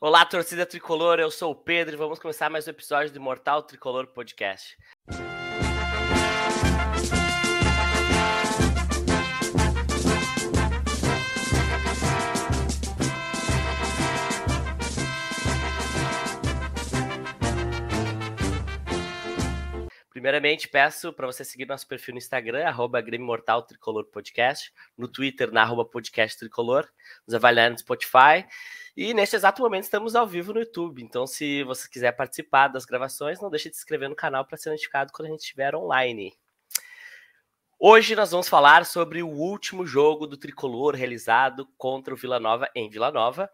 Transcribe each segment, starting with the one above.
Olá, torcida tricolor, eu sou o Pedro e vamos começar mais um episódio do Imortal Tricolor Podcast. Primeiramente, peço para você seguir nosso perfil no Instagram, arroba Grêmio Mortal Tricolor Podcast, no Twitter, na arroba Podcast Tricolor, nos avaliar no Spotify. E neste exato momento estamos ao vivo no YouTube. Então, se você quiser participar das gravações, não deixe de se inscrever no canal para ser notificado quando a gente estiver online. Hoje nós vamos falar sobre o último jogo do Tricolor realizado contra o Vila Nova em Vila Nova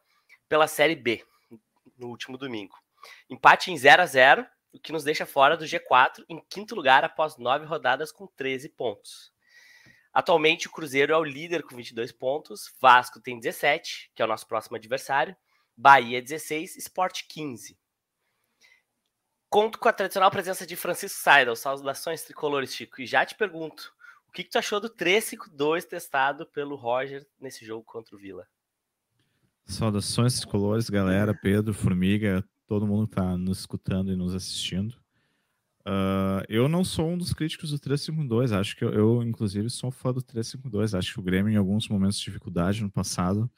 pela Série B, no último domingo. Empate em 0 a 0 o que nos deixa fora do G4 em quinto lugar após nove rodadas com 13 pontos. Atualmente, o Cruzeiro é o líder com 22 pontos, Vasco tem 17, que é o nosso próximo adversário, Bahia 16, Sport 15. Conto com a tradicional presença de Francisco Seidel, saudações tricolores, Chico, e já te pergunto, o que, que tu achou do 3-5-2 testado pelo Roger nesse jogo contra o Vila? Saudações tricolores, galera, Pedro, Formiga, todo mundo que está nos escutando e nos assistindo. Uh, eu não sou um dos críticos do 352, acho que eu, eu, inclusive, sou fã do 352. Acho que o Grêmio, em alguns momentos de dificuldade no passado,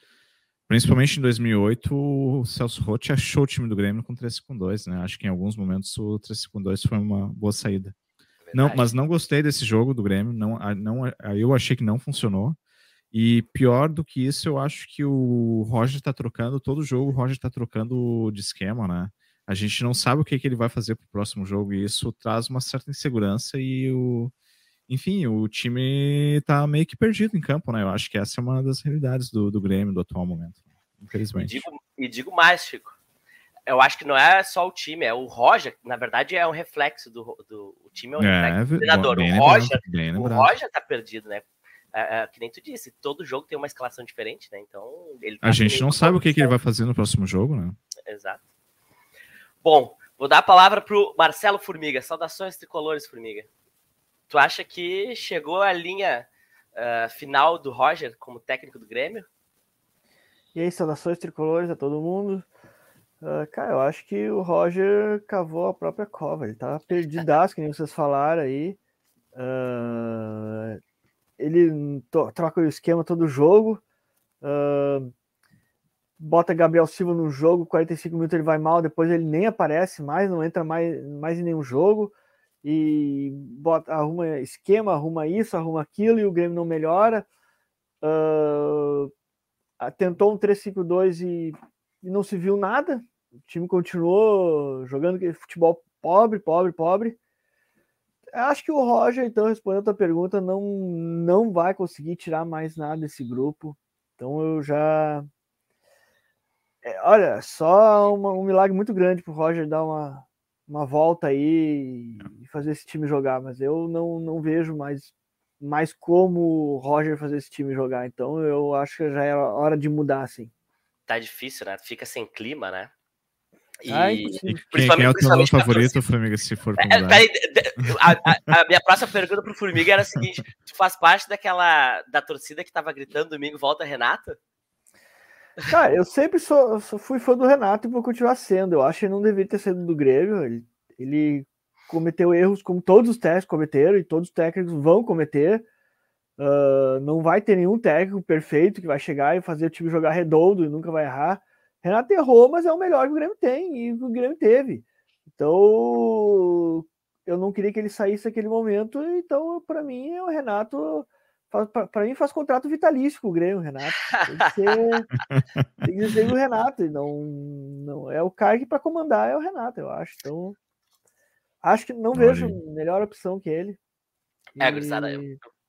principalmente em 2008, o Celso Rotti achou o time do Grêmio com 352, né? Acho que em alguns momentos o 352 foi uma boa saída. Não, mas não gostei desse jogo do Grêmio, não, não, eu achei que não funcionou. E pior do que isso, eu acho que o Roger tá trocando, todo jogo o Roger tá trocando de esquema, né? A gente não sabe o que, que ele vai fazer pro próximo jogo e isso traz uma certa insegurança e o. Enfim, o time tá meio que perdido em campo, né? Eu acho que essa é uma das realidades do, do Grêmio do atual momento, infelizmente. E digo, e digo mais, Chico. Eu acho que não é só o time, é o Roger, na verdade é um reflexo do, do o time é um é, reflexo do treinador. O Roger, o Roger tá perdido, né? É, é, que nem tu disse, todo jogo tem uma escalação diferente, né? Então. Ele tá a gente não sabe o que, que, ele vai fazer no próximo jogo, né? Exato. Bom, vou dar a palavra pro Marcelo Formiga. Saudações tricolores, Formiga. Tu acha que chegou a linha uh, final do Roger como técnico do Grêmio? E aí, saudações tricolores a todo mundo. Uh, cara, eu acho que o Roger cavou a própria cova. Ele tá perdidaço, que nem vocês falaram aí. Uh, ele troca o esquema todo jogo. Uh, bota Gabriel Silva no jogo, 45 minutos ele vai mal, depois ele nem aparece mais, não entra mais, mais em nenhum jogo. E bota, arruma esquema, arruma isso, arruma aquilo, e o Grêmio não melhora. Uh, tentou um 3-5-2 e, e não se viu nada. O time continuou jogando futebol pobre, pobre, pobre. Acho que o Roger, então, respondendo a pergunta, não, não vai conseguir tirar mais nada desse grupo. Então eu já. É, olha, só uma, um milagre muito grande pro Roger dar uma, uma volta aí e fazer esse time jogar, mas eu não, não vejo mais, mais como o Roger fazer esse time jogar. Então eu acho que já é hora de mudar, assim. Tá difícil, né? Fica sem clima, né? E, Ai, e quem, quem é o teu nome favorito, Formiga, se for é, peraí, a, a, a, minha próxima pergunta pro Formiga era a seguinte: tu faz parte daquela da torcida que tava gritando domingo, volta Renata? Cara, eu sempre sou, sou, fui fã do Renato e vou continuar sendo. Eu acho que ele não deveria ter sido do Grêmio. Ele, ele cometeu erros como todos os técnicos cometeram e todos os técnicos vão cometer. Uh, não vai ter nenhum técnico perfeito que vai chegar e fazer o time jogar redondo e nunca vai errar. Renato errou, mas é o melhor que o Grêmio tem e o Grêmio teve. Então, eu não queria que ele saísse naquele momento. Então, para mim, o Renato. Para mim, faz contrato vitalício com o Grêmio, Renato. Tem que ser, tem que ser o Renato. E não, não é o cara que para comandar é o Renato, eu acho. Então, acho que não vejo melhor opção que ele. É, Grisada, eu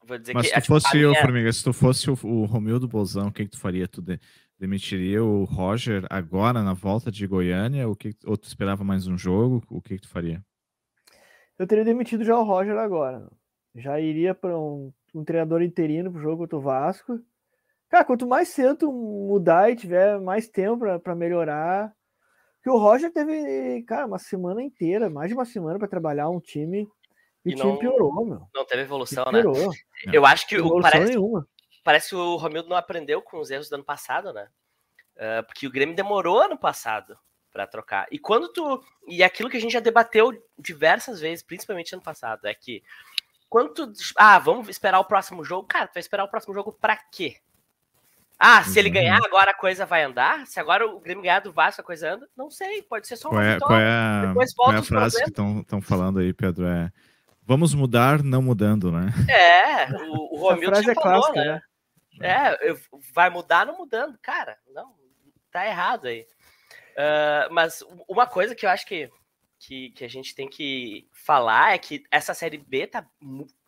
vou dizer Mas que. se tu fosse eu, Formiga, se tu fosse o, o Romildo Bolzão, o que, que tu faria? Tu de, demitiria o Roger agora na volta de Goiânia? O que, ou tu esperava mais um jogo? O que, que tu faria? Eu teria demitido já o Roger agora. Já iria para um, um, treinador interino para o jogo contra o Vasco. Cara, quanto mais cedo mudar e tiver mais tempo para melhorar. Que o Roger teve, cara, uma semana inteira, mais de uma semana para trabalhar um time e, e o time não, piorou, meu. Não teve evolução, né? Eu acho que o, parece, nenhuma parece que o Romildo não aprendeu com os erros do ano passado, né? Uh, porque o Grêmio demorou ano passado para trocar. E quando tu. E aquilo que a gente já debateu diversas vezes, principalmente ano passado, é que quando tu. Ah, vamos esperar o próximo jogo. Cara, tu vai esperar o próximo jogo para quê? Ah, se ele ganhar, agora a coisa vai andar? Se agora o Grêmio ganhar do Vasco, a coisa anda? Não sei, pode ser só uma qual é, vitória. Qual é a, Depois volta qual é a frase problemas. que estão falando aí, Pedro? É vamos mudar não mudando, né? É, o, o Romildo frase é falou, clássica, né? né? É, vai mudar não mudando. Cara, não, tá errado aí. Uh, mas uma coisa que eu acho que, que, que a gente tem que falar é que essa Série B tá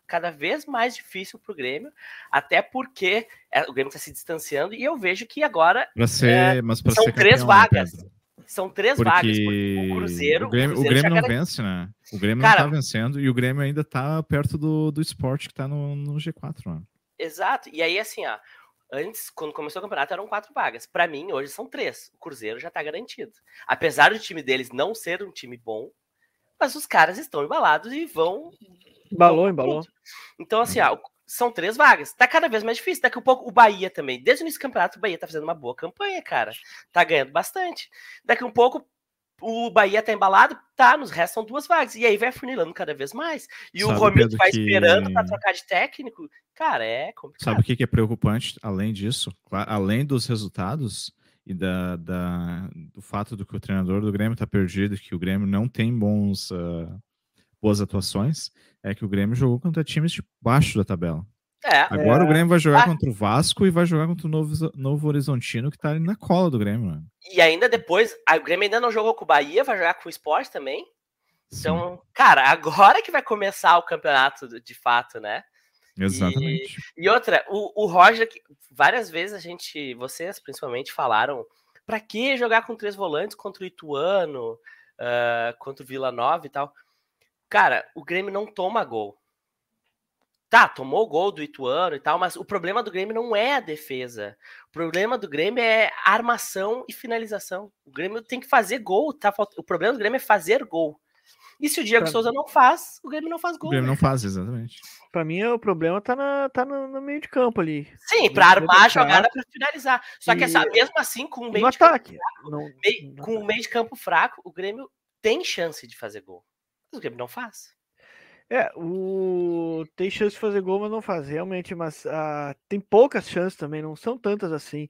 cada vez mais difícil para o Grêmio, até porque é, o Grêmio está se distanciando e eu vejo que agora ser, é, mas são três campeão, vagas. Né, são três porque vagas. O Cruzeiro. O Grêmio, o Cruzeiro o Grêmio não vence, né? O Grêmio Cara, não tá vencendo e o Grêmio ainda tá perto do, do esporte que tá no, no G4, né? Exato. E aí, assim, ó. Antes, quando começou o campeonato, eram quatro vagas. Para mim, hoje são três. O Cruzeiro já tá garantido. Apesar do time deles não ser um time bom, mas os caras estão embalados e vão Embalou, embalou. Então, assim, são três vagas. Tá cada vez mais difícil. Daqui a pouco o Bahia também. Desde o início do campeonato, o Bahia tá fazendo uma boa campanha, cara. Tá ganhando bastante. Daqui a um pouco o Bahia tá embalado, tá, nos restam duas vagas. E aí vai funilando cada vez mais. E Sabe, o Romildo vai que... esperando para trocar de técnico. Cara, é complicado. Sabe o que é preocupante, além disso? Além dos resultados e da, da, do fato do que o treinador do Grêmio tá perdido, que o Grêmio não tem bons, uh, boas atuações, é que o Grêmio jogou contra times de baixo da tabela. É, Agora é. o Grêmio vai jogar ah. contra o Vasco e vai jogar contra o Novo, Novo Horizontino, que tá ali na cola do Grêmio. Mano. E ainda depois, o Grêmio ainda não jogou com o Bahia, vai jogar com o Sport também. Então, Sim. cara, agora que vai começar o campeonato de fato, né? Exatamente. E, e outra, o, o Roger, várias vezes a gente, vocês principalmente, falaram para que jogar com três volantes contra o Ituano, uh, contra o Vila Nova e tal. Cara, o Grêmio não toma gol. Tá, tomou gol do Ituano e tal, mas o problema do Grêmio não é a defesa. O problema do Grêmio é armação e finalização. O Grêmio tem que fazer gol, tá? O problema do Grêmio é fazer gol. E se o Diego pra... Souza não faz, o Grêmio não faz gol. O Grêmio né? não faz, exatamente. Pra mim, o problema tá, na, tá no, no meio de campo ali. Sim, pra armar a jogada pra finalizar. Só que essa, mesmo assim, com o meio no de ataque. campo fraco, não, meio, com o meio de campo fraco, o Grêmio tem chance de fazer gol o Grêmio não faz. É, o... tem chance de fazer gol, mas não faz, realmente, mas uh, tem poucas chances também, não são tantas assim.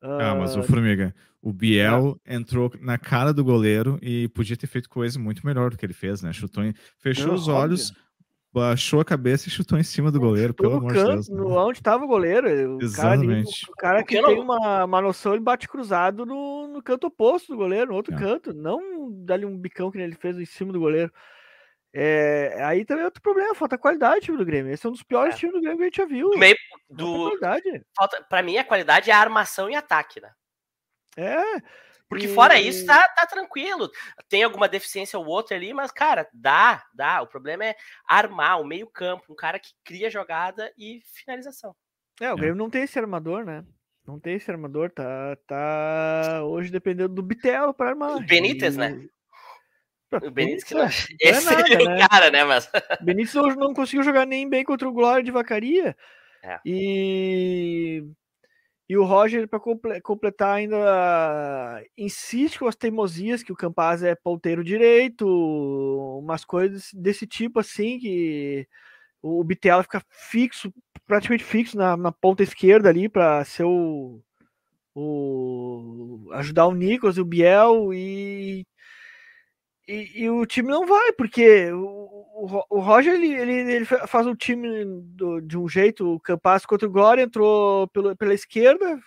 Uh... Ah, mas o Formiga, o Biel é. entrou na cara do goleiro e podia ter feito coisa muito melhor do que ele fez, né? Chutou, em... fechou não, os olhos, óbvio. baixou a cabeça e chutou em cima do goleiro, chutou pelo amor de Deus. No onde estava o goleiro, o Exatamente. cara, ali, o cara que tem uma, uma noção, ele bate cruzado no, no canto oposto do goleiro, no outro é. canto, não dali um bicão que ele fez em cima do goleiro. É, aí também é outro problema, falta qualidade time do Grêmio. Esse é um dos piores é. times do Grêmio que a gente já viu. Meio do. Qualidade. Falta, pra mim, a qualidade é a armação e ataque, né? É. Porque e... fora isso, tá, tá tranquilo. Tem alguma deficiência ou outra ali, mas, cara, dá, dá. O problema é armar o meio-campo, um cara que cria jogada e finalização. É, o é. Grêmio não tem esse armador, né? Não tem esse armador, tá, tá hoje dependendo do Bitelo para armar. O Benítez, e... né? O Benítez que não... Esse é, nada, é o né? cara, né? Mas... Benítez hoje não conseguiu jogar nem bem contra o Glória de Vacaria. É. E... E o Roger, para completar, ainda insiste com as teimosias que o Campaz é ponteiro direito, umas coisas desse tipo assim, que o Bitelo fica fixo, praticamente fixo na, na ponta esquerda ali para ser o, o ajudar o Nicolas e o Biel e e, e, o time não vai, porque o, o, Roger ele, ele, ele, faz o time do, de um jeito, o Campas contra o Glória entrou pelo, pela esquerda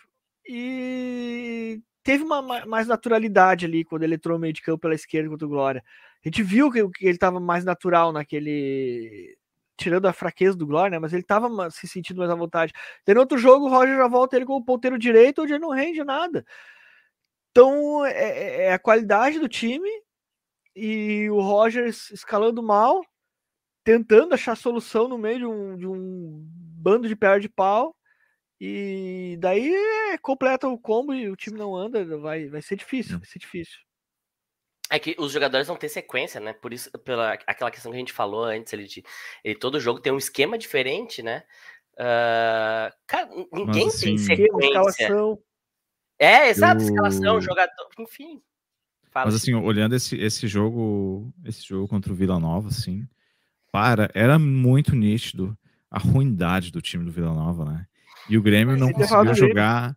e teve uma mais naturalidade ali quando ele entrou no meio de campo pela esquerda contra o Glória. A gente viu que, que ele estava mais natural naquele. Tirando a fraqueza do Glória, né? Mas ele estava se sentindo mais à vontade. Tem outro jogo, o Roger já volta ele com o ponteiro direito, onde ele não rende nada. Então, é, é, é a qualidade do time e o Rogers escalando mal, tentando achar solução no meio de um, de um bando de perna de pau. E daí é, completa o combo e o time não anda, vai, vai ser difícil, vai ser difícil. É que os jogadores não têm sequência, né? Por isso, pela aquela questão que a gente falou antes, ele, de, ele todo jogo tem um esquema diferente, né? Uh, cara, ninguém Mas, assim, tem sequência. Escalação. É, exato, eu... escalação, jogador, enfim. Mas assim, olhando esse, esse jogo, esse jogo contra o Vila Nova, assim, para, era muito nítido a ruindade do time do Vila Nova, né? E o Grêmio não conseguiu jogar.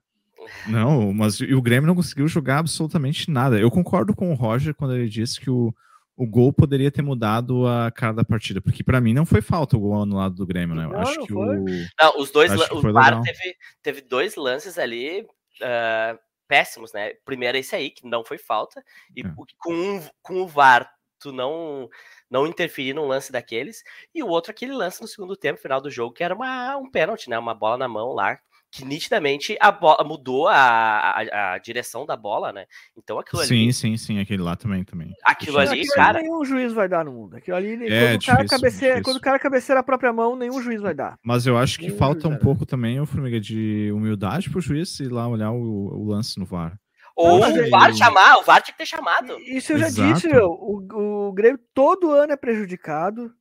Não, mas o Grêmio não conseguiu jogar absolutamente nada. Eu concordo com o Roger quando ele disse que o, o gol poderia ter mudado a cara da partida, porque para mim não foi falta o gol anulado do Grêmio, né? Eu não, acho não que foi. o. Não, os dois. O VAR teve, teve dois lances ali uh, péssimos, né? Primeiro esse aí, que não foi falta, e é. com, com o VAR tu não não interferir num lance daqueles, e o outro aquele lance no segundo tempo, final do jogo, que era uma, um pênalti, né? Uma bola na mão lá, que nitidamente a bola mudou a, a, a, direção da bola, né? Então aquilo sim, ali. Sim, sim, sim, aquele lá também também. Aquilo ali, cara. Nenhum juiz vai dar no mundo. Aquilo ali, é, quando, difícil, o cara cabeceia, quando o cara cabeceia a própria mão, nenhum juiz vai dar. Mas eu acho que nenhum falta um pouco também, o Formiga, de humildade pro juiz ir lá olhar o, o lance no VAR. Ou o VAR chamar, o VAR tinha que ter chamado. Isso eu já Exato. disse, meu. O, o Grêmio todo ano é prejudicado.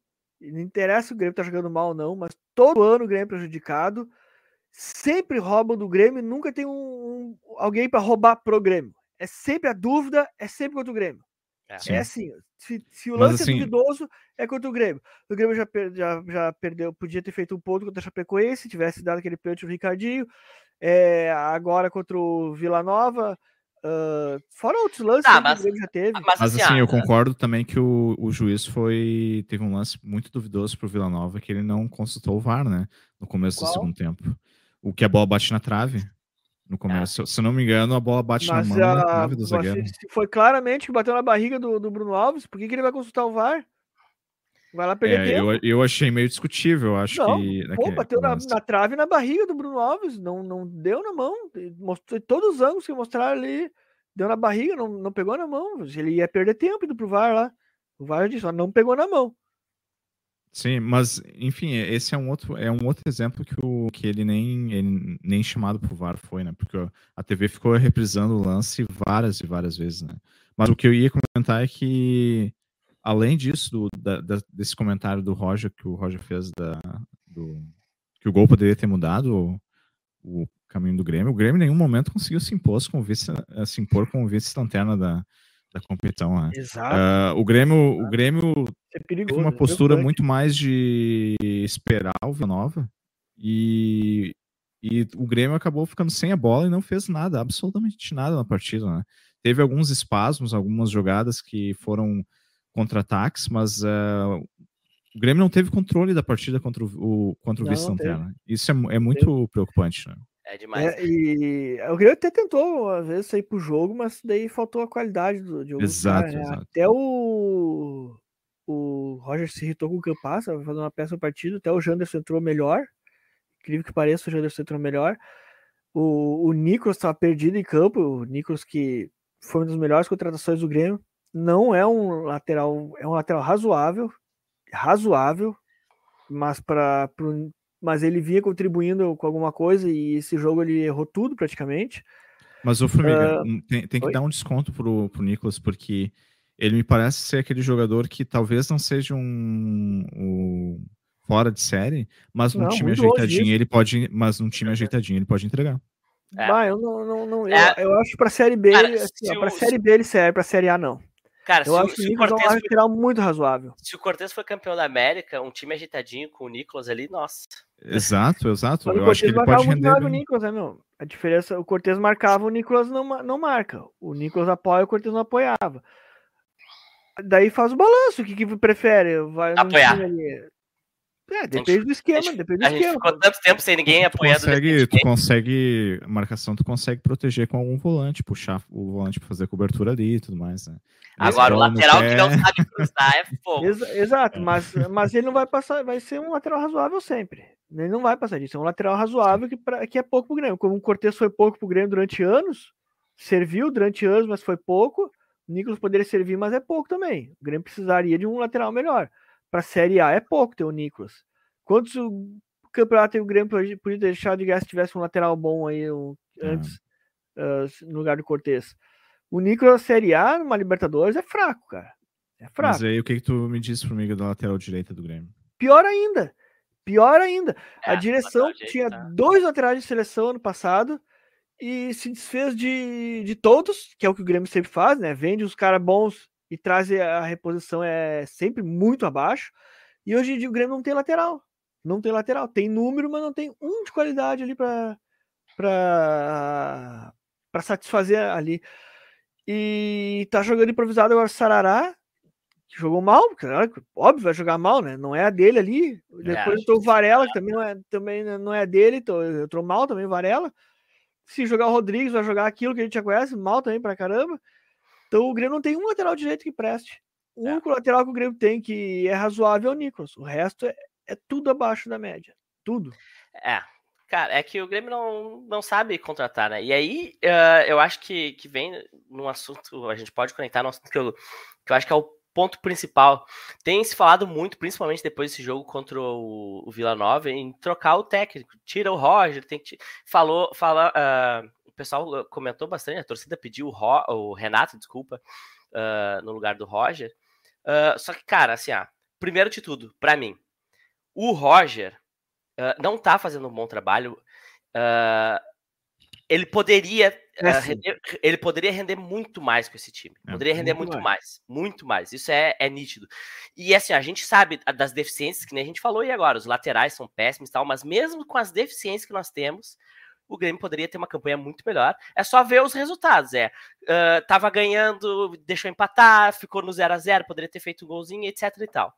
Não interessa o Grêmio tá jogando mal ou não, mas todo ano o Grêmio é prejudicado sempre roubam do Grêmio, nunca tem um, um alguém para roubar pro Grêmio. É sempre a dúvida, é sempre contra o Grêmio. É, é assim, se, se o lance é assim... é duvidoso, é contra o Grêmio. O Grêmio já, per, já, já perdeu, podia ter feito um ponto contra o Chapecoense, se tivesse dado aquele pênalti no Ricardinho. É, agora contra o Vila Nova. Uh, fora outros lances tá, mas, que o Grêmio já teve. Mas, mas assim, assim eu concordo também que o, o juiz foi. Teve um lance muito duvidoso pro Vila Nova que ele não consultou o VAR, né? No começo Qual? do segundo tempo o que a bola bate na trave no começo. É. Se eu não me engano, a bola bate Mas na mão a, na trave do zagueiro. Se foi claramente que bateu na barriga do, do Bruno Alves, por que, que ele vai consultar o VAR? Vai lá perder é, tempo. Eu, eu achei meio discutível, acho não, que. Pô, bateu na, na, trave na barriga do Bruno Alves, não, não deu na mão. Mostrou todos os ângulos que mostraram ali, deu na barriga, não, não pegou na mão. Ele ia perder tempo indo pro VAR lá. O VAR disse, não pegou na mão. Sim, mas enfim, esse é um outro, é um outro exemplo que, o, que ele nem, ele nem chamado pro VAR foi, né? Porque a TV ficou reprisando o lance várias e várias vezes, né? Mas o que eu ia comentar é que, além disso, do, da, da, desse comentário do Roger, que o Roger fez da, do, que o gol poderia ter mudado o, o caminho do Grêmio, o Grêmio em nenhum momento conseguiu se impor com vice, se impor como vice-lanterna da, da competição. Né? Exato. Uh, o Grêmio, o Grêmio é perigoso, teve uma é postura é muito mais de esperar o Vila Nova e, e o Grêmio acabou ficando sem a bola e não fez nada, absolutamente nada na partida. Né? Teve alguns espasmos, algumas jogadas que foram contra-ataques, mas uh, o Grêmio não teve controle da partida contra o, contra o vice-lanterna. Isso é, é muito preocupante. Né? É demais. É, e o Grêmio até tentou, às vezes, sair pro jogo, mas daí faltou a qualidade do jogo. Exato, cara, né? exato. Até o, o Roger se irritou com o Campas, fazendo uma peça no partido, até o Janderson entrou melhor. Incrível que pareça, o Janderson entrou melhor. O, o Nicolas estava perdido em campo, o Nicolas que foi uma das melhores contratações do Grêmio. Não é um lateral, é um lateral razoável, razoável, mas para mas ele vinha contribuindo com alguma coisa e esse jogo ele errou tudo praticamente. Mas o Formiga, uh, tem, tem, que Oi? dar um desconto pro, pro Nicolas, porque ele me parece ser aquele jogador que talvez não seja um, um fora de série, mas num não, time ajeitadinho ele pode, mas num time ajeitadinho ele pode entregar. É. Bah, eu não, não, não é. eu, eu, acho para série B, Cara, assim, para série B ele serve, para série A não. Cara, eu acho o, que o Cortez é um lateral muito razoável. Se o Cortez foi campeão da América, um time agitadinho com o Nicolas ali, nossa. Exato, exato. Mas eu acho que ele pode render. O Nicolas, né, meu? A diferença, o Cortez marcava, o Nicolas não, não marca. O Nicolas apoia, o Cortez não apoiava. Daí faz o balanço, o que, que prefere? Vai Apoiar. É, depende do esquema, gente, depende do a esquema. ficou tanto tempo sem ninguém apoiando. Consegue, tu consegue, marcação, tu consegue proteger com algum volante, puxar o volante para fazer cobertura ali e tudo mais, né? Agora, o lateral que não sabe cruzar é fogo. Exato, mas, mas ele não vai passar, vai ser um lateral razoável sempre. Ele não vai passar disso, é um lateral razoável que, pra, que é pouco pro Grêmio. Como o Cortez foi pouco pro Grêmio durante anos, serviu durante anos, mas foi pouco. O Nicolas poderia servir, mas é pouco também. O Grêmio precisaria de um lateral melhor para a Série A é pouco ter o Nicolas. Quantos o campeonato e o Grêmio podia deixar de gastar se tivesse um lateral bom aí um, antes, uh, no lugar do Cortez? O Nicolas Série A numa Libertadores é fraco, cara. É fraco. Mas aí o que, que tu me disse comigo da lateral direita do Grêmio? Pior ainda. Pior ainda. É, a direção tinha tá. dois laterais de seleção ano passado e se desfez de, de todos, que é o que o Grêmio sempre faz, né? Vende os caras bons e traz a reposição é sempre muito abaixo. E hoje em dia o Grêmio não tem lateral. Não tem lateral. Tem número, mas não tem um de qualidade ali para satisfazer ali. E tá jogando improvisado agora Sarará, que jogou mal, óbvio, vai jogar mal, né? Não é a dele ali. Depois é, o Varela, que também não é, também não é dele, então eu tô mal também, Varela. Se jogar o Rodrigues, vai jogar aquilo que a gente já conhece, mal também pra caramba. Então o Grêmio não tem um lateral direito que preste. O é. único lateral que o Grêmio tem que é razoável é o Nicolas. O resto é, é tudo abaixo da média. Tudo. É, Cara, é que o Grêmio não, não sabe contratar, né? E aí uh, eu acho que, que vem num assunto, a gente pode conectar num assunto que eu, que eu acho que é o ponto principal. Tem se falado muito, principalmente depois desse jogo contra o, o Vila Nova, em trocar o técnico. Tira o Roger, tem que. Falou, fala, uh, pessoal comentou bastante, a torcida pediu o, Ro, o Renato, desculpa, uh, no lugar do Roger. só que, cara, assim, ah, primeiro de tudo, para mim, o Roger uh, não tá fazendo um bom trabalho. Uh, ele poderia uh, render, ele poderia render muito mais com esse time. É, poderia render muito, muito mais. mais. muito mais. Isso é, é nítido. E assim, a gente sabe das deficiências que nem a gente falou e agora, os laterais são péssimos e tal, mas mesmo com as deficiências que nós temos, o Grêmio poderia ter uma campanha muito melhor. É só ver os resultados. É, uh, tava ganhando, deixou empatar, ficou no 0 a 0 poderia ter feito um golzinho, etc e tal.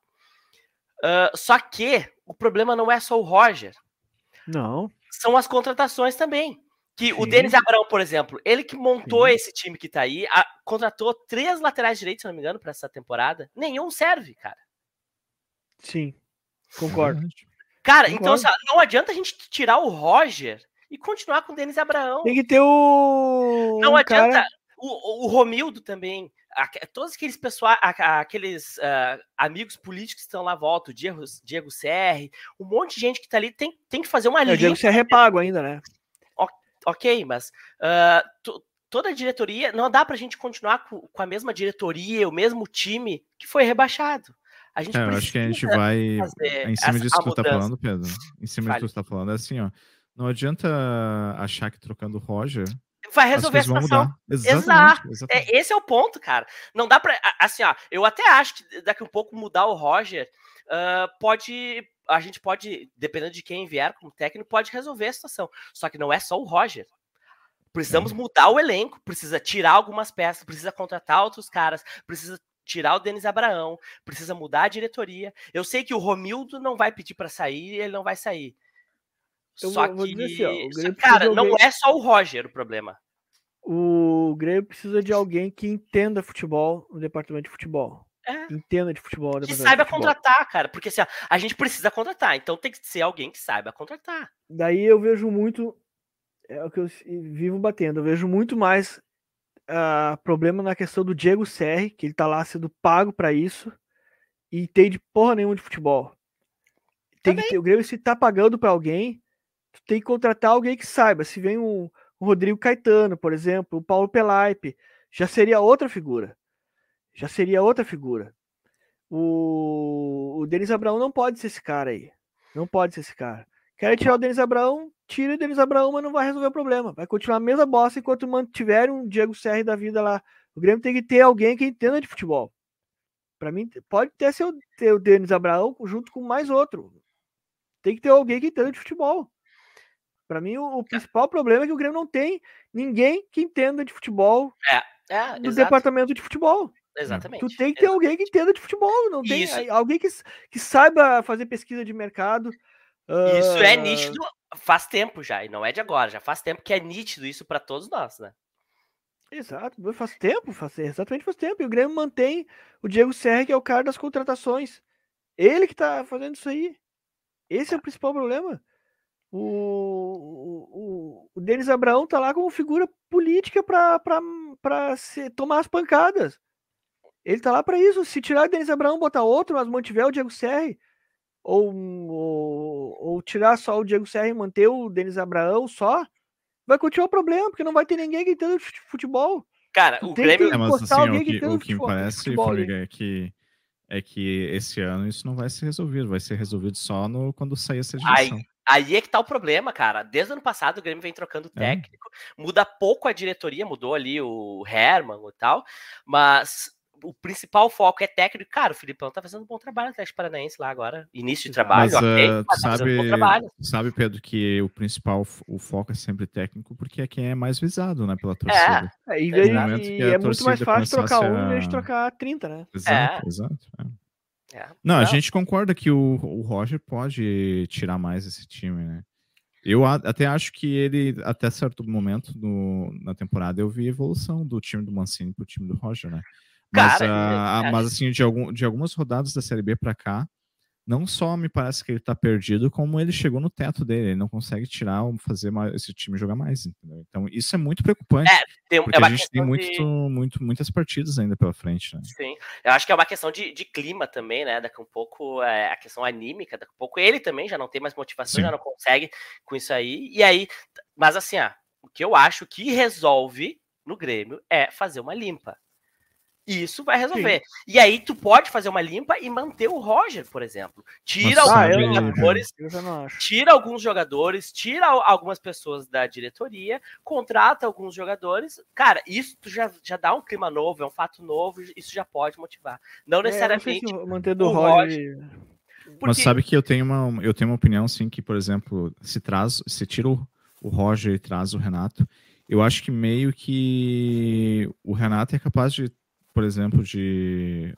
Uh, só que o problema não é só o Roger. Não. São as contratações também. Que Sim. o Denis Abrão, por exemplo, ele que montou Sim. esse time que tá aí, a, contratou três laterais direitos, se não me engano, para essa temporada. Nenhum serve, cara. Sim, concordo. Cara, então, concordo. então assim, não adianta a gente tirar o Roger e continuar com o Denis Abraão. Tem que ter o. Não adianta. Cara... O, o, Romildo também todos aqueles pessoal, aqueles uh, amigos políticos que estão lá volta, o Diego, Diego CR, um monte de gente que está ali tem, tem que fazer uma linha. O Diego CR é pago ainda, né? Ok, mas uh, toda a diretoria, não dá para a gente continuar com, com, a mesma diretoria, o mesmo time que foi rebaixado. A gente é, eu acho que a gente vai em cima disso que tu tá falando, Pedro. Em cima disso que tu tá falando, é assim, ó. Não adianta achar que trocando o Roger vai resolver a situação. Exatamente, Exato. É, esse é o ponto, cara. Não dá para assim, ó, eu até acho que daqui a um pouco mudar o Roger uh, pode a gente pode, dependendo de quem vier como técnico, pode resolver a situação. Só que não é só o Roger. Precisamos é. mudar o elenco, precisa tirar algumas peças, precisa contratar outros caras, precisa tirar o Denis Abraão, precisa mudar a diretoria. Eu sei que o Romildo não vai pedir para sair, ele não vai sair. Eu só que, assim, ó, cara, alguém... não é só o Roger o problema. O Grêmio precisa de alguém que entenda futebol no departamento de futebol. É. Entenda de futebol. Que saiba contratar, cara. Porque assim, a gente precisa contratar. Então tem que ser alguém que saiba contratar. Daí eu vejo muito. É o que eu vivo batendo. Eu vejo muito mais uh, problema na questão do Diego Serri, que ele tá lá sendo pago para isso. E tem de porra nenhuma de futebol. Tem que ter, o Grêmio se tá pagando para alguém, tu tem que contratar alguém que saiba. Se vem um, um Rodrigo Caetano, por exemplo, o Paulo Pelaipe, já seria outra figura. Já seria outra figura. O, o Denis Abraão não pode ser esse cara aí. Não pode ser esse cara. Quer tirar o Denis Abraão, tira o Denis Abraão, mas não vai resolver o problema. Vai continuar a mesma bosta enquanto mantiver um Diego Serri da vida lá. O Grêmio tem que ter alguém que entenda de futebol. Para mim, pode ter, seu, ter o Denis Abraão junto com mais outro. Tem que ter alguém que entenda de futebol. Para mim, o, o, principal problema é que o Grêmio não tem ninguém que entenda de futebol é, é, no departamento de futebol. Exatamente. Tu tem que ter alguém que entenda de futebol, não tem Isso. alguém que, que saiba fazer pesquisa de mercado. Isso uh... é nítido faz tempo já, e não é de agora, já faz tempo que é nítido isso para todos nós, né? Exato, faz tempo, faz, exatamente faz tempo. E o Grêmio mantém o Diego Serra, que é o cara das contratações. Ele que tá fazendo isso aí. Esse é o principal problema. O, o, o Denis Abraão tá lá como figura política para tomar as pancadas. Ele tá lá para isso. Se tirar o Denis Abraão, botar outro, mas mantiver o Diego Serri, ou, ou, ou, tirar só o Diego Serri e manter o Denis Abraão só, vai continuar o problema, porque não vai ter ninguém que entenda de futebol. Cara, o Grêmio... É, mas assim, o que, o que me parece, Formiga, é que é que esse ano isso não vai ser resolvido, vai ser resolvido só no, quando sair essa geração. Aí, Aí é que tá o problema, cara. Desde o ano passado o Grêmio vem trocando É. técnico, muda pouco a diretoria, mudou ali o Herman e tal, mas o principal foco é técnico. Cara, o Filipão tá fazendo um bom trabalho no Atlético Paranaense lá agora. Início de trabalho, Mas ok, ah, tu mas tá fazendo um bom sabe, trabalho. sabe, Pedro, que o principal, o foco é sempre técnico, porque é quem é mais visado, né, pela torcida. É, e que e é muito mais fácil trocar um em vez de trocar 30, né? Exato, exato. é. É. Não, a Não. gente concorda que o, o Roger pode tirar mais esse time, né? Eu a- até acho que ele, até certo momento no- na temporada, eu vi evolução do time do Mancini pro time do Roger, né? Mas, Cara, ah, eu mas assim, de, algum, de algumas rodadas da Série B pra cá, não só me parece que ele tá perdido, como ele chegou no teto dele. Ele não consegue tirar ou fazer mais- esse time jogar mais, entendeu? Então, isso é muito preocupante. É, Tem, porque é a gente tem muito, de- muito, muitas partidas ainda pela frente, né? Sim, eu acho que é uma questão de, de clima também, né? Daqui um pouco é, a questão anímica, daqui a pouco ele também já não tem mais motivação, Sim. já não consegue com isso aí. E aí, mas assim, ah, o que eu acho que resolve no Grêmio é fazer uma limpa. Isso vai resolver. E aí tu pode fazer uma limpa e manter o Roger, por exemplo. Tira Mas alguns eu jogadores, Eu já não acho. tira alguns jogadores, tira al- algumas pessoas da diretoria, contrata alguns jogadores. Cara, isso tu já, já dá um clima novo, é um fato novo, isso já pode motivar. Não É, não necessariamente. se manter do Roger. Mas porque- sabe que eu tenho uma, eu tenho uma opinião, sim, que, por exemplo, se traz, se tira o, o Roger e traz o Renato, eu acho que meio que o Renato é capaz de, por exemplo, de.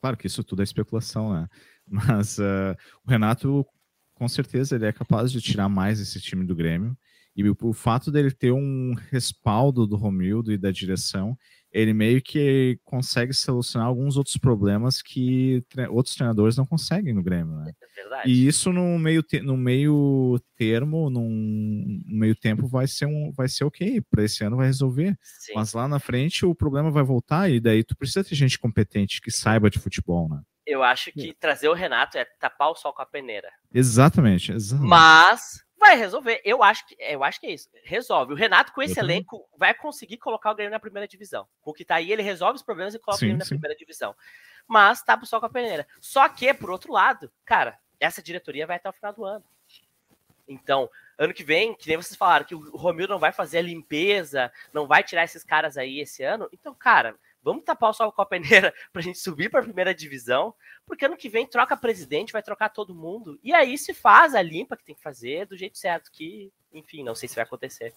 Claro que isso tudo é especulação, né? Mas ah, o Renato, com certeza, ele é capaz de tirar mais esse time do Grêmio. E o fato dele ter um respaldo do Romildo e da direção, ele meio que consegue solucionar alguns outros problemas que tre- outros treinadores não conseguem no Grêmio, né? É verdade. E isso no meio, no meio termo, num no meio tempo, vai ser, um, vai ser ok. Para esse ano vai resolver. Sim. Mas lá na frente o problema vai voltar e daí tu precisa ter gente competente que saiba de futebol, né? Eu acho que trazer o Renato é tapar o sol com a peneira. Exatamente, exatamente. Mas vai resolver. Eu acho que, eu acho que é isso. Resolve. O Renato, com esse elenco, vai conseguir colocar o Grêmio na primeira divisão. Com o que tá aí, ele resolve os problemas e coloca Sim, o Grêmio na sim. primeira divisão. Mas o sol com a peneira. Só que, por outro lado, cara, essa diretoria vai até o final do ano. Então, ano que vem, que nem vocês falaram, que o Romildo não vai fazer a limpeza, não vai tirar esses caras aí esse ano. Então, cara, vamos tapar o sol com a peneira pra gente subir pra primeira divisão, porque ano que vem troca presidente, vai trocar todo mundo, e aí se faz a limpa que tem que fazer do jeito certo, que, enfim, não sei se vai acontecer.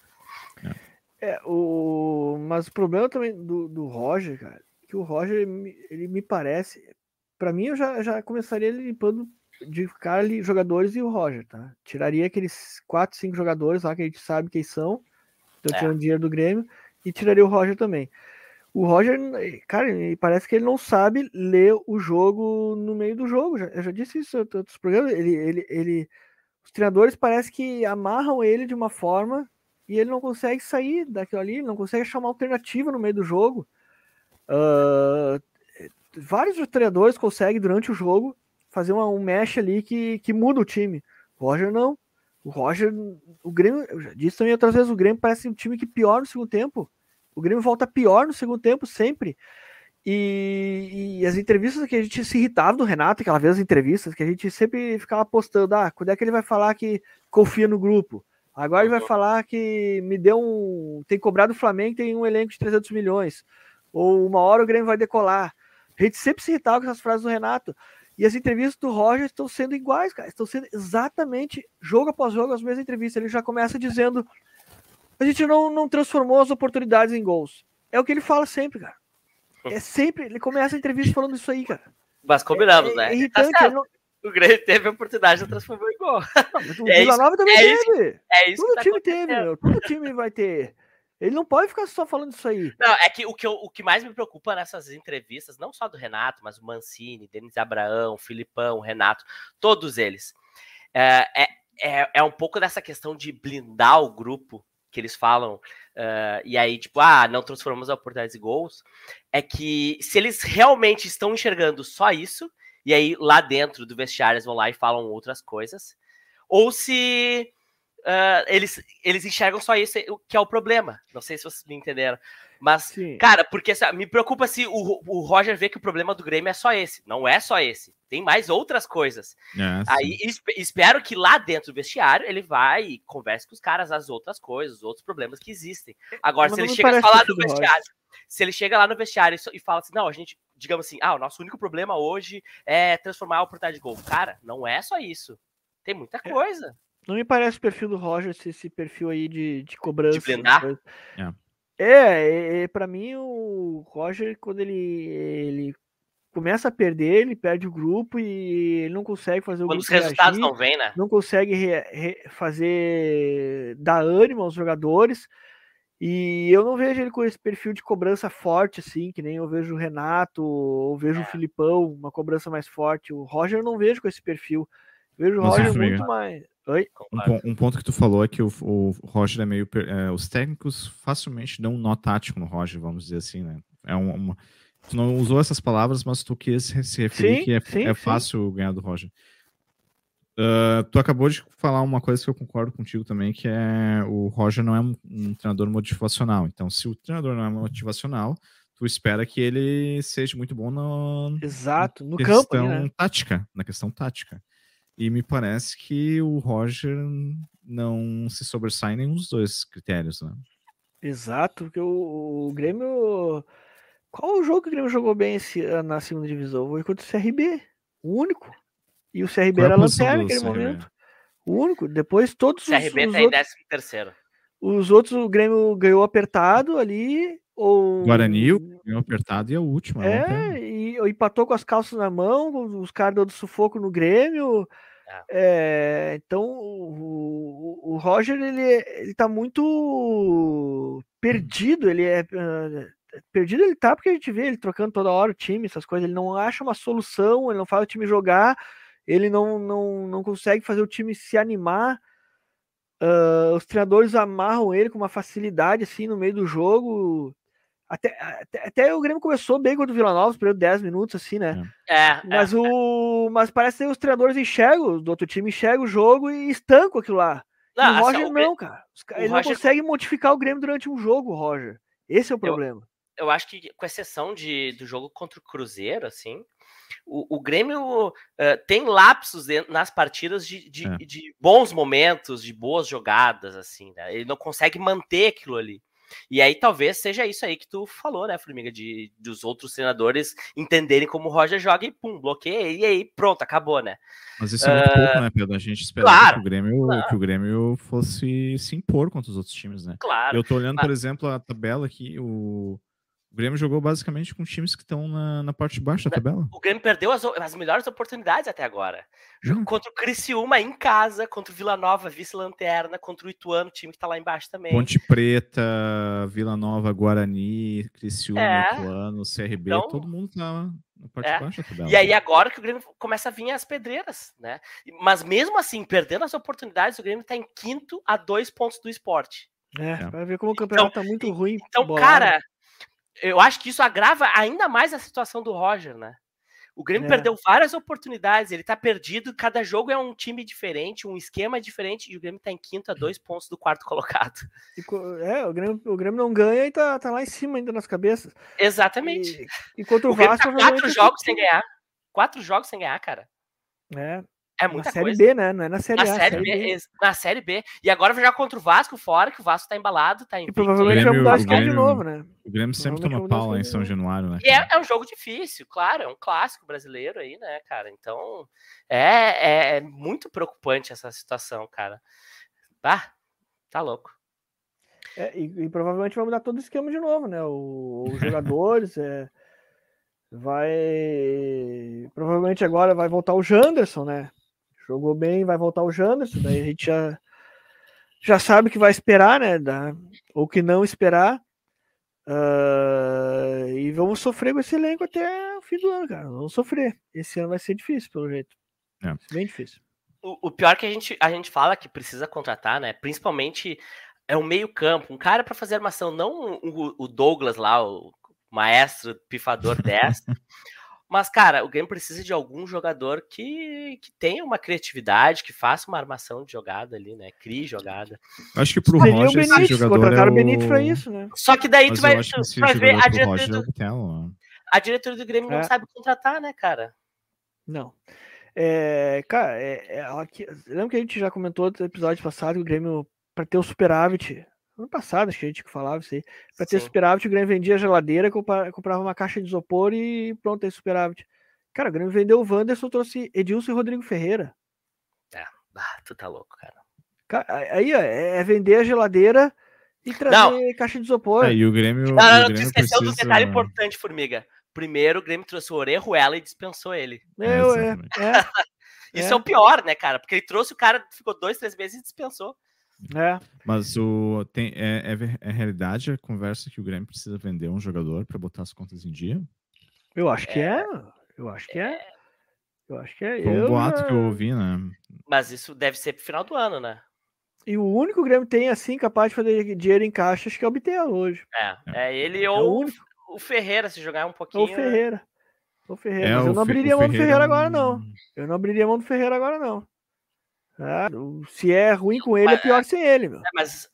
É, o... Mas o problema também do, do Roger, cara, que o Roger, ele me- ele me parece. Pra mim, eu já, já começaria limpando de cara ali jogadores e o Roger, tá? Tiraria aqueles 4, 5 jogadores lá que a gente sabe quem são, estão É. tirando dinheiro do Grêmio, e tiraria o Roger também. O Roger, cara, ele parece que ele não sabe ler o jogo no meio do jogo. Eu já disse isso em outros programas. Ele, ele, ele, os treinadores parece que amarram ele de uma forma e ele não consegue sair daquilo ali, não consegue achar uma alternativa no meio do jogo. Ah, vários treinadores conseguem, durante o jogo, fazer uma, um mesh ali que, que muda o time. O Roger não. O Roger, o Grêmio, eu já disse também outras vezes, o Grêmio parece um time que pior no segundo tempo. O Grêmio volta pior no segundo tempo, sempre. E, e as entrevistas que a gente se irritava do Renato, aquela vez as entrevistas, que a gente sempre ficava postando, ah, quando é que ele vai falar que confia no grupo? Agora ele vai Uhum. falar que me deu um. Tem cobrado o Flamengo, tem um elenco de 300 milhões. Ou uma hora o Grêmio vai decolar. A gente sempre se irritava com essas frases do Renato. E as entrevistas do Roger estão sendo iguais, cara. Estão sendo exatamente jogo após jogo as mesmas entrevistas. Ele já começa dizendo: a gente não, não transformou as oportunidades em gols. É o que ele fala sempre, cara. É sempre. Ele começa a entrevista falando isso aí, cara. Mas combinamos, é, né? É Tá irritante. ele não- O Grêmio teve a oportunidade de transformar em gol. Não, o É Vila isso- Nova também é isso teve. É isso Todo tá time teve, meu. Todo time vai ter. Ele não pode ficar só falando isso aí. Não, é que o que, eu- o que mais me preocupa nessas entrevistas, não só do Renato, mas o Mancini, Denis Abraão, Filipão, Renato, todos eles, é, é, é, é um pouco dessa questão de blindar o grupo que eles falam, eh, e aí, tipo, ah, não transformamos a oportunidades em gols, é que se eles realmente estão enxergando só isso, e aí lá dentro do vestiário eles vão lá e falam outras coisas, ou se ah, eles, eles enxergam só isso, que é o problema. Não sei se vocês me entenderam. Mas, Sim. cara, porque me preocupa se o, o Roger vê que o problema do Grêmio é só esse. Não é só esse. Tem mais outras coisas. É, Aí esp- espero que lá dentro do vestiário ele vai e converse com os caras as outras coisas, os outros problemas que existem. Agora, Mas se ele chega a falar do Roger. vestiário, se ele chega lá no vestiário e fala assim, não, a gente, digamos assim, ah, o nosso único problema hoje é transformar a oportunidade de gol. Cara, não é só isso. Tem muita É. coisa. Não me parece o perfil do Roger, esse, perfil aí de, de cobrança. De blindar? É. É, é, é, pra mim o Roger, quando ele, ele começa a perder, ele perde o grupo e ele não consegue fazer o Quando os grupo resultados reagir, não vêm, né? não consegue re- re- fazer dar ânimo aos jogadores. E eu não vejo ele com esse perfil de cobrança forte, assim, que nem eu vejo o Renato, ou vejo É. o Filipão, uma cobrança mais forte. O Roger eu não vejo com esse perfil. Eu vejo o Roger muito mais. Oi? Um, um ponto que tu falou é que o, o Roger é meio. é, os técnicos facilmente dão um nó tático no Roger, vamos dizer assim, né? É um- uma, tu não usou essas palavras, mas tu quis se referir Sim, que é, sim, é sim. fácil ganhar do Roger. Ah, tu acabou de falar uma coisa que eu concordo contigo também, que é o Roger não é um, um treinador motivacional. Então, se o treinador não é motivacional, tu espera que ele seja muito bom no, Exato, no questão campo, né? tática, na questão tática. E me parece que o Roger não se sobressai em nenhum dos dois critérios, né? Exato, porque o, o Grêmio. Qual o jogo que o Grêmio jogou bem esse ano na segunda divisão? Foi contra o CRB, o único. E o CRB Qual é era lanterna naquele CRB? momento. O único. Depois todos os, CRB os tá em outros, 13 terceiro. os outros o Grêmio ganhou apertado ali. Ou... Guarani, o ganhou apertado e a última. É, e empatou com as calças na mão, os caras dando sufoco no Grêmio. É, então o, o- Roger ele, ele tá muito perdido, ele é perdido ele tá porque a gente vê ele trocando toda hora o time, essas coisas, ele não acha uma solução, ele não faz o time jogar, ele não, não, não consegue fazer o time se animar. ah, os treinadores amarram ele com uma facilidade assim no meio do jogo. Até, até, até o Grêmio começou bem contra o Vila Nova, os primeiros 10 minutos, assim, né? É, Mas, o, mas parece que os treinadores enxergam, do outro time enxergam o jogo e estancam aquilo lá. Não, e o assim, Roger o Grêmio- não, cara. Ele Roger- não consegue modificar o Grêmio durante um jogo, Roger. Esse é o problema. eu acho que, com exceção de, do jogo contra o Cruzeiro, assim, o, o Grêmio eh, tem lapsos dentro- nas partidas de, de- É. de bons momentos, de boas jogadas, assim, né? Ele não consegue manter aquilo ali. E aí talvez seja isso aí que tu falou, né, Formiga, de dos outros treinadores entenderem como o Roger joga e pum, bloqueia, e aí pronto, acabou, né? Mas isso é muito pouco, né, Pedro? A gente esperava claro, que, o Grêmio, claro. que o Grêmio fosse se impor contra os outros times, né? Claro. Eu tô olhando, mas- por exemplo, a tabela aqui, o, o Grêmio jogou basicamente com times que estão na, na parte de baixo da tabela. O Grêmio perdeu as, as melhores oportunidades até agora. Jogo Hum. contra o Criciúma em casa, contra o Vila Nova, vice-lanterna, contra o Ituano, time que tá lá embaixo também. Ponte Preta, Vila Nova, Guarani, Criciúma, É. Ituano, CRB, Então- todo mundo tá na parte É. de baixo da tabela. E aí agora que o Grêmio começa a vir as pedreiras, né? Mas mesmo assim, perdendo as oportunidades, o Grêmio tá em quinto a dois pontos do esporte. É, É. vai ver como o campeonato tá muito ruim. Então, bolado. cara, eu acho que isso agrava ainda mais a situação do Roger, né? O Grêmio É. perdeu várias oportunidades, ele tá perdido, cada jogo é um time diferente, um esquema diferente, e o Grêmio tá em quinto a dois pontos do quarto colocado. Co- É, o Grêmio, o Grêmio não ganha e tá, tá lá em cima ainda nas cabeças. Exatamente. E, e contra o, O Grêmio Vasco, tá quatro jogos sem ganhar. Quatro jogos sem ganhar, cara. É, É na muita Série coisa. B, né? Não é na Série Na A. série, B, ex- na série B. E agora vai jogar contra o Vasco fora, que o Vasco tá embalado, tá E invicto. provavelmente vai mudar o esquema de novo, né? O Grêmio sempre toma pau lá em São Januário, né? E é, é um jogo difícil, claro, é um clássico brasileiro aí, né, cara? Então, é, é, é muito preocupante essa situação, cara. Ah, tá louco. É, e, e provavelmente vai mudar todo o esquema de novo, né? O- os jogadores, é, vai. Provavelmente agora vai voltar o Janderson, né? Jogou bem, vai voltar o Janderson, daí a gente já, já sabe o que vai esperar, né? Da, ou que não esperar. Ah, e vamos sofrer com esse elenco até o fim do ano, cara. Vamos sofrer. Esse ano vai ser difícil, pelo jeito. É. Bem difícil. O, o pior que a gente, a gente fala que precisa contratar, né? Principalmente é o meio-campo, um cara para fazer armação, não o, o Douglas lá, o maestro pifador 10, Mas, cara, o Grêmio precisa de algum jogador que, que tenha uma criatividade, que faça uma armação de jogada ali, né? Crie jogada. Acho que pro o Roger esse Benítez, jogador contrataram é o Benítez pra isso, né? Só que daí Mas tu vai, tu esse vai ver a diretoria, é o do, né? a diretoria do Grêmio não É. sabe contratar, né, cara? Não. É, cara, é, é, aqui, lembra que a gente já comentou no episódio passado que o Grêmio, para ter o superávit, ano passado acho que a gente que falava isso aí, para ter Sim. superávit, o Grêmio vendia geladeira, compra- comprava uma caixa de isopor e pronto, aí superávit. Cara, o Grêmio vendeu o Wanderson, trouxe Edilson e Rodrigo Ferreira. Ah, tu tá louco, cara. Ca- Aí ó, é é vender a geladeira e trazer caixa de isopor. É, e o Grêmio, Não, não, não, tu esqueceu do precisa... detalhe importante, Formiga. Primeiro, o Grêmio trouxe o Orejuela e dispensou ele. É, eu- é, é, Isso É. é. o pior, né, cara? Porque ele trouxe o cara, ficou dois, três meses e dispensou. É. Mas o, tem, é, é, é realidade a conversa que o Grêmio precisa vender um jogador para botar as contas em dia? Eu acho que é. Eu acho que é. Eu acho que é. Foi um Eu boato que eu ouvi, né? Mas isso deve ser pro final do ano, né? E o único o Grêmio tem assim capaz de fazer dinheiro em caixa, acho que é o Bitelo hoje. É, é ele É o ou único. o Ferreira, se jogar um Ou pouquinho. o Ferreira. O Ferreira. É, Mas eu o não abriria o mão do Ferreira é agora, não. Eu não abriria mão do Ferreira agora, não. Ah, se é ruim com ele, é pior sem ele, meu. É, mas.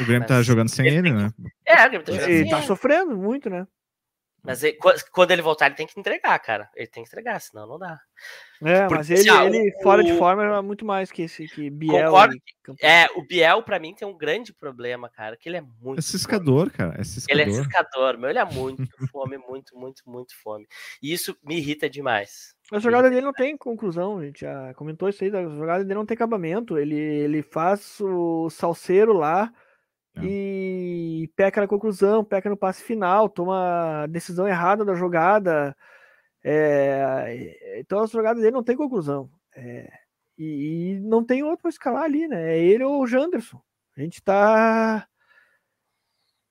O Grêmio tá Mas jogando sem ele ele, né? É, o Grêmio tá jogando Ele assim, tá é. sofrendo muito, né? Mas ele- qu- quando ele voltar, ele tem que entregar, cara. Ele tem que entregar, senão não dá. É, Porque, mas ele, ah, ele o- fora de forma é muito mais que esse que Biel. Concordo e É, o Biel, pra mim, tem um grande problema, cara, que ele é muito. É ciscador, cara. É Ele ciscador. é ciscador, meu. Ele é muito fome, muito, muito, muito fome. E isso me irrita demais. A jogada dele não tem conclusão, a gente já comentou isso aí. A jogada dele não tem acabamento. Ele, ele faz o salseiro lá É. e peca na conclusão, peca no passe final, toma a decisão errada da jogada. É, então as jogadas dele não tem conclusão. É, e, e não tem outro para escalar ali, né? É ele ou o Janderson. A gente tá.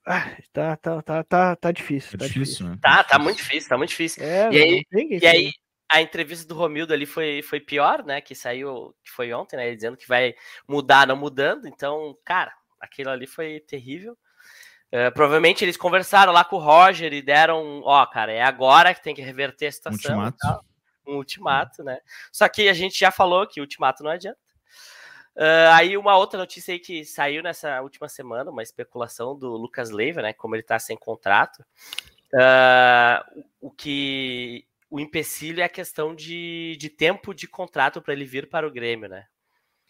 Ah, tá, tá, tá, tá, tá difícil. É tá difícil, né? Tá, tá muito difícil, tá muito difícil. É, E aí- E aí, a entrevista do Romildo ali foi, foi pior, né? Que saiu, que foi ontem, né? Ele dizendo que vai mudar, não mudando. Então, cara, aquilo ali foi terrível. Eh, provavelmente eles conversaram lá com o Roger e deram, ó, cara, é agora que tem que reverter a situação. Ultimato. Um ultimato, né? Só que a gente já falou que ultimato não adianta. Ah, aí uma outra notícia aí que saiu nessa última semana, uma especulação do Lucas Leiva, né? Como ele tá sem contrato. O- o que o empecilho é a questão de, de tempo de contrato para ele vir para o Grêmio, né?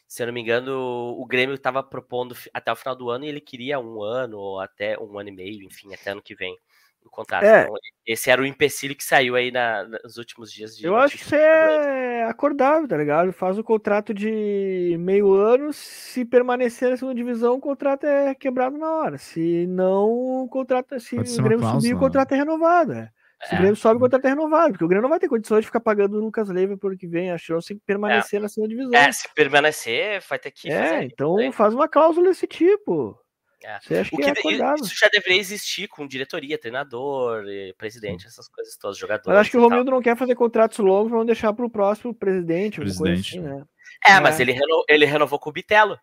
Se eu não me engano, o Grêmio estava propondo até o final do ano e ele queria um ano ou até um ano e meio, enfim, até ano que vem o contrato. É. Então, esse era o empecilho que saiu aí na- nos últimos dias de Eu acho que isso é acordável, tá ligado? Faz o contrato de meio ano, se permanecer na segunda divisão, o contrato é quebrado na hora. Se não, o contrato, se o Grêmio subir, o contrato é renovado. é. Se o É. Grêmio sobe, o contrato é renovado, porque o Grêmio não vai ter condições de ficar pagando o Lucas Leiva por ano que vem. Acho que não se permanecer na segunda divisão. É, se permanecer, vai ter que É, fazer. então né? faz uma cláusula desse tipo. É. Você acha O que, que é de- acordável? isso já deveria existir com diretoria, treinador, eh, presidente, essas coisas todas, jogadores. Mas acho que o tal. Romildo não quer fazer contratos longos pra não deixar pro próximo presidente, Presidente. assim, né? É, mas É. ele, reno- ele renovou com o Bitelo.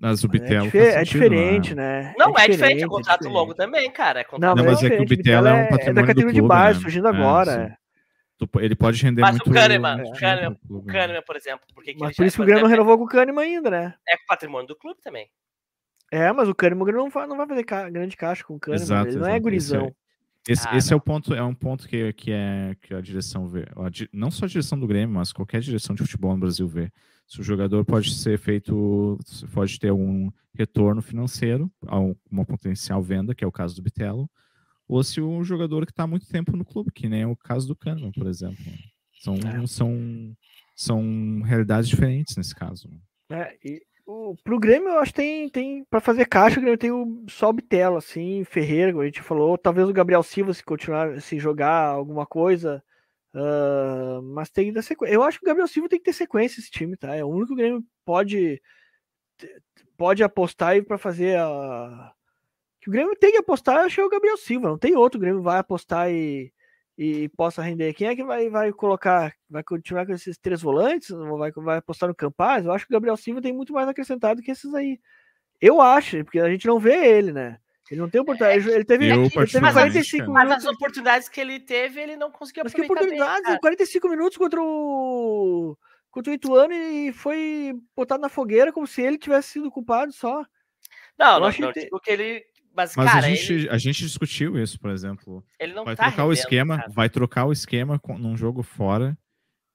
Mas o É, dife- é diferente, né? né? Não, é, diferente, é é contrato diferente. longo também, cara. É Não, contrato Não, mas, mas é é que o diferente, Bitelo é um é, da patrimônio do categoria de clube, base, né? surgindo É, agora. é. Ele pode render Mas muito. o Kahneman, o Kahneman, o né? Kahneman, por exemplo, porque que Mas por isso que o é, Grêmio não é, renovou com o Kahneman ainda, né? é patrimônio do clube também. É, mas o Kahneman o Grêmio não vai, não vai fazer ca- grande caixa com o Kahneman. Exato, ele não é exato. gurizão. Esse, Ah, esse é o ponto, é um ponto que, que, é, que a direção vê. A não só a direção do Grêmio, mas qualquer direção de futebol no Brasil vê. Se o jogador pode ser feito, se pode ter um retorno financeiro, um- uma potencial venda, que é o caso do Bitelo, ou se o jogador que está há muito tempo no clube, que nem é o caso do Kahneman, por exemplo. São, É. são, são realidades diferentes nesse caso. É, e o, pro Grêmio, eu acho que tem, tem para fazer caixa, o Grêmio tem o, só o Bitelo, assim, Ferreira, como a gente falou, talvez o Gabriel Silva, se continuar, se jogar alguma coisa, mas tem que dar sequência. Eu acho que o Gabriel Silva tem que ter sequência esse time, tá? É o único que o Grêmio pode, pode apostar e para fazer a. Que o Grêmio tem que apostar, eu acho que é o Gabriel Silva, não tem outro. O Grêmio vai apostar e, e possa render. Quem é que vai, vai colocar? Vai continuar com esses três volantes? Vai, vai apostar no Campaz? Eu acho que o Gabriel Silva tem muito mais acrescentado que esses aí. Eu acho, porque a gente não vê ele, né? Ele não tem oportunidade. Ele teve, Eu, ele teve particularmente, 45 cara. Mas minutos. as oportunidades que ele teve, ele não conseguiu Mas que aproveitar bem, oportunidade? cara. 45 minutos contra o. Contra o Ituano e foi botado na fogueira como se ele tivesse sido culpado só. Não, Eu não, acho não que- digo que ele... Mas, Mas cara, a, gente, ele, a gente discutiu isso, por exemplo. ele não Vai tá trocar o rendendo, esquema, cara. vai trocar o esquema com- num jogo fora.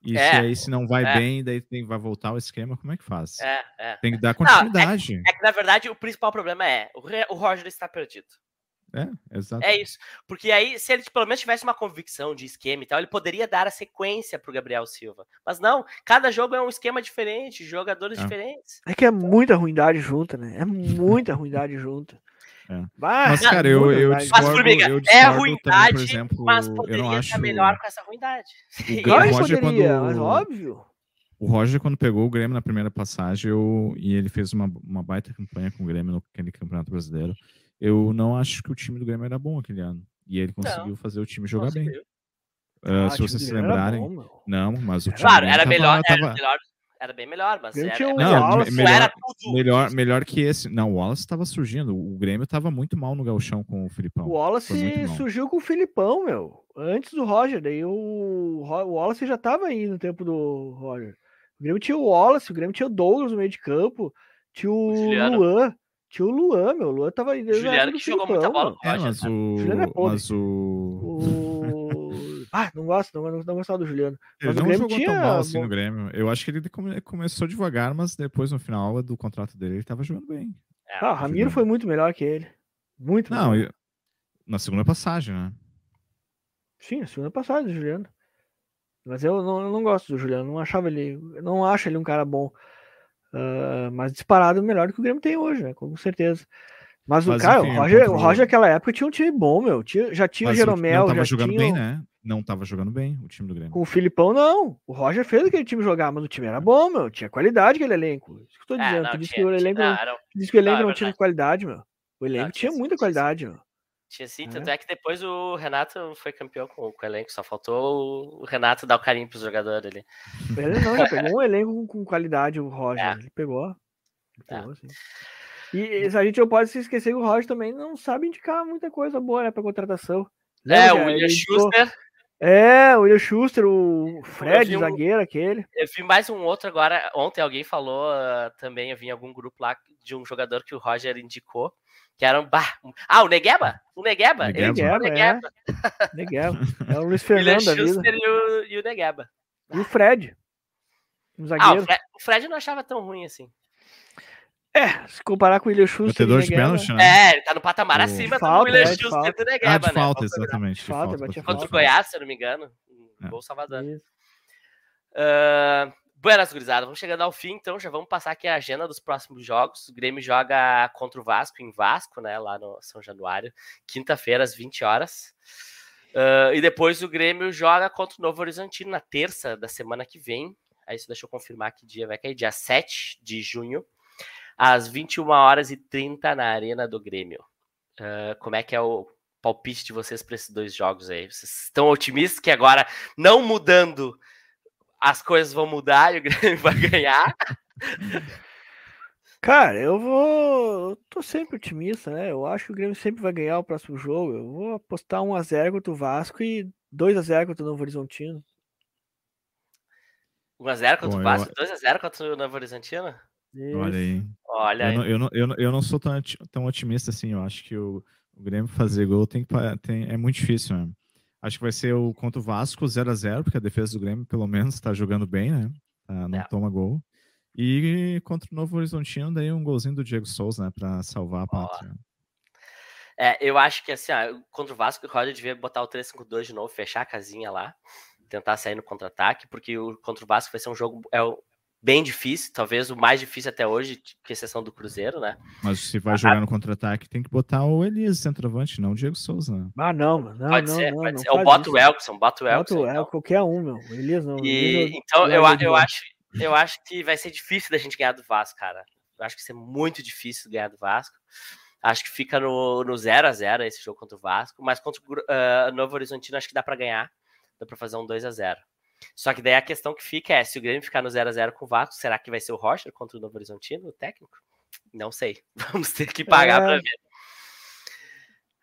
E É, se aí se não vai é. bem, daí tem, vai voltar o esquema, como é que faz? É, é. Tem que dar continuidade. É que, na verdade, o principal problema é o, o Roger está perdido. É, exato. É isso. Porque aí, se ele pelo menos tivesse uma convicção de esquema e tal, ele poderia dar a sequência pro Gabriel Silva. Mas não, cada jogo é um esquema diferente, jogadores É. diferentes. É que é muita ruindade junta, né? É muita ruindade junta. É. Mas, não, cara, eu, eu. Mas, discordo, Formiga, eu é discordo ruindade, também, por exemplo, mas eu poderia não estar acho... melhor com essa ruindade. O Roger, poderia, quando- mas óbvio. O Roger, quando pegou o Grêmio na primeira passagem, eu, e ele fez uma, uma baita campanha com o Grêmio naquele Campeonato Brasileiro, eu não acho que o time do Grêmio era bom aquele ano. E ele conseguiu fazer o time jogar bem. Conseguiu. Ah, Ah, se time vocês se era lembrarem. bom, não, mas o time Claro, do Grêmio era tava- melhor, era tava- melhor, era bem melhor, mas era, tinha o mas Não, Wallace, me- não era melhor, tudo. melhor, melhor que esse. Não, o Wallace estava surgindo. O Grêmio estava muito mal no galchão com o Filipão. O Wallace surgiu com o Filipão, meu. Antes do Roger. Daí o, o Wallace já tava aí no tempo do Roger. O Grêmio tinha o Wallace, o Grêmio tinha o Douglas no meio de campo, tinha o, O Juliano. Luan. Tinha o Luan, meu. O Luan tava Juliano que jogou muita bola É, mas né? o. Juliano é mas o. O. Ah, não gosto, não, não, não gostava do Juliano. Ele Mas o não Grêmio jogou tinha tão mal assim no Grêmio. Eu acho que ele come- começou devagar, mas depois, no final do contrato dele, ele estava jogando bem. É, Ah, o Ramiro foi muito melhor que ele. Muito Não, melhor. eu- na segunda passagem, né? Sim, a segunda passagem do Juliano. Mas eu não, eu não gosto do Juliano, não achava ele, não acho ele um cara bom. Ah, mas disparado melhor do que o Grêmio tem hoje, né? Com certeza. Mas, o Mas, cara, enfim, o Roger, o o- Roger naquela época tinha um time bom, meu. Tinha, já tinha Mas o Jeromel, não tava já jogando tinha bem, o- né? Não tava jogando bem o time do Grêmio. com o Filipão, não. O Roger fez aquele time jogar, mas o time era bom, meu. Tinha qualidade aquele elenco. Isso que eu tô É, dizendo. não, tu disse tinha- que o elenco, tinha- não, não, disse que o elenco Não, não, é tinha verdade. qualidade, meu. O elenco Não, tinha tinha muita tinha sim. qualidade, meu. Tinha sim, É. tanto é que depois o Renato foi campeão com, com o elenco, só faltou o Renato dar o carinho pros jogadores ali. Ele não, já pegou um elenco com, com qualidade, o Roger. É. Ele pegou. Ele É. pegou, sim. E, e a gente não pode se esquecer que o Roger também não sabe indicar muita coisa boa, né, pra contratação. É, Lembra o que William ele Schuster. É, o William Schuster, o Fred, um- zagueiro aquele. Eu vi mais um outro agora. Ontem alguém falou ah, também, eu vi em algum grupo lá de um jogador que o Roger indicou, que era um. bah, um- ah, o Negueba! O Negueba! Ele Negueba. o Negueba, Negueba. Negueba. É o Luiz Fernando. Schuster e o, e o Negueba. E o Fred. Um Ah, zagueiro. o Fred, o Fred não achava tão ruim assim. É, se comparar com o William Schuster. Batedor de Negueba, pênalti, né? É, ele tá no patamar O- acima Falta, do William é, de Schuster falta. do Ah, Negueba, de né? falta, exatamente. De Falta, falta, falta. Contra o. Goiás, se eu não me engano. Um É. Gol Salvador. Uh, Buenas, gurizada. Vamos chegando ao fim, então já vamos passar aqui a agenda dos próximos jogos. O Grêmio joga contra o Vasco em Vasco, né? Lá no São Januário, quinta-feira, às 20 horas. Uh, e depois o Grêmio joga contra o Novo Horizontino na terça da semana que vem. Aí isso deixa eu confirmar que dia vai cair, dia 7 de junho, às 21 horas e 30 na Arena do Grêmio. Uh, como é que é o palpite de vocês para esses dois jogos aí? Vocês estão otimistas que agora, não mudando as coisas vão mudar e o Grêmio vai ganhar. Cara, eu vou. Eu tô sempre otimista, né? Eu acho que o Grêmio sempre vai ganhar o próximo jogo. Eu vou apostar 1x0 contra o Vasco e 2x0 contra o Novo Horizontino. 1x0 contra Bom, o eu- Vasco, 2x0 contra o Novo Horizontino? Olha aí. Olha Eu aí. não, eu, não, eu, não, eu não sou tão, tão otimista assim. Eu acho que o, o Grêmio fazer gol tem tem, é muito difícil mesmo. Acho que vai ser o contra o Vasco 0x0, porque a defesa do Grêmio, pelo menos, tá jogando bem, né? Tá, não É. toma gol. E contra o Novo Horizontino, daí um golzinho do Diego Souza, né? Pra salvar a pátria. É, eu acho que assim, ó, contra o Vasco, o Roger devia botar o 3-5-2 de novo, fechar a casinha lá, tentar sair no contra-ataque, porque o contra o Vasco vai ser um jogo é, bem difícil, talvez o mais difícil até hoje, com exceção do Cruzeiro, né? Mas se vai jogar no contra-ataque, tem que botar o Elias centroavante, não o Diego Souza. né? Ah, não, mano. Não, pode não, ser, não, pode não ser. Ou faz bota isso. o Elkson, bota o Bota Elkson. o então. El, qualquer um, meu. O Elias não. o E, Elias então, eu, eu, mão. acho, eu acho que vai ser difícil da gente ganhar do Vasco, cara. Eu acho que vai ser muito difícil ganhar do Vasco. Acho que fica no, no 0 a 0 esse jogo contra o Vasco, mas contra o ah, Novo Horizontino acho que dá pra ganhar. Dá pra fazer um 2 a 0 Só que daí a questão que fica é, se o Grêmio ficar no 0 a 0 com o Vasco, será que vai ser o Roger contra o Novo Horizontino, o técnico? Não sei. Vamos ter que pagar É. pra ver.